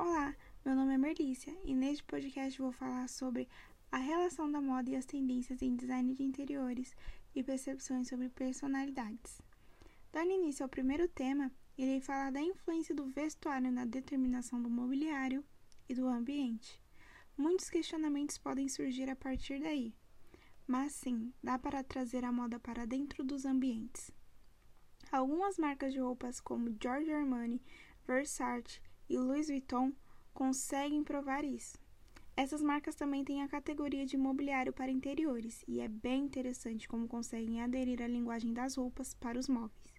Olá, meu nome é Merlícia e neste podcast vou falar sobre a relação da moda e as tendências em design de interiores e percepções sobre personalidades. Dando início ao primeiro tema, irei falar da influência do vestuário na determinação do mobiliário e do ambiente. Muitos questionamentos podem surgir a partir daí, mas sim, dá para trazer a moda para dentro dos ambientes. Algumas marcas de roupas como Giorgio Armani, Versace e Louis Vuitton conseguem provar isso. Essas marcas também têm a categoria de mobiliário para interiores e é bem interessante como conseguem aderir à linguagem das roupas para os móveis.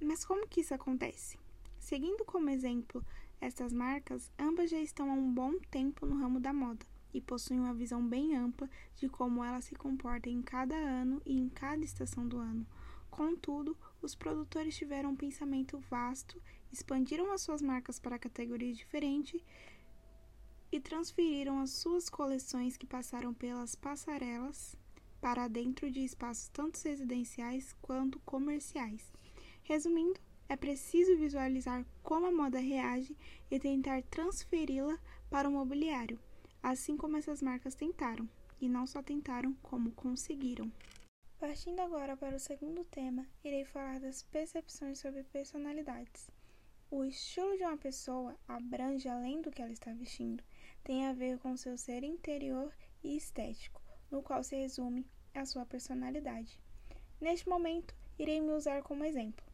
Mas como que isso acontece? Seguindo como exemplo estas marcas, ambas já estão há um bom tempo no ramo da moda e possuem uma visão bem ampla de como ela se comporta em cada ano e em cada estação do ano. Contudo, os produtores tiveram um pensamento vasto, expandiram as suas marcas para categorias diferentes e transferiram as suas coleções que passaram pelas passarelas para dentro de espaços tanto residenciais quanto comerciais. Resumindo, é preciso visualizar como a moda reage e tentar transferi-la para o mobiliário, assim como essas marcas tentaram, e não só tentaram, como conseguiram. Partindo agora para o segundo tema, irei falar das percepções sobre personalidades. O estilo de uma pessoa abrange além do que ela está vestindo, tem a ver com seu ser interior e estético, no qual se resume a sua personalidade. Neste momento, irei me usar como exemplo.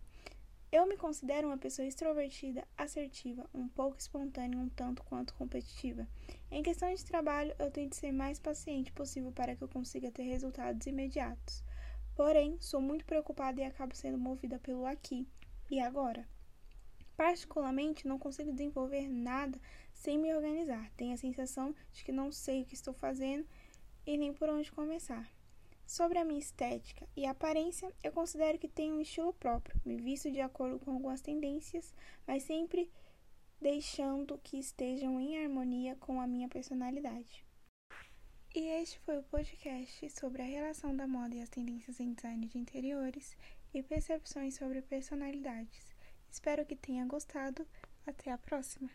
Eu me considero uma pessoa extrovertida, assertiva, um pouco espontânea, um tanto quanto competitiva. Em questão de trabalho, eu tento ser mais paciente possível para que eu consiga ter resultados imediatos. Porém, sou muito preocupada e acabo sendo movida pelo aqui e agora. Particularmente, não consigo desenvolver nada sem me organizar. Tenho a sensação de que não sei o que estou fazendo e nem por onde começar. Sobre a minha estética e aparência, eu considero que tenho um estilo próprio. Me visto de acordo com algumas tendências, mas sempre deixando que estejam em harmonia com a minha personalidade. E este foi o podcast sobre a relação da moda e as tendências em design de interiores e percepções sobre personalidades. Espero que tenha gostado. Até a próxima!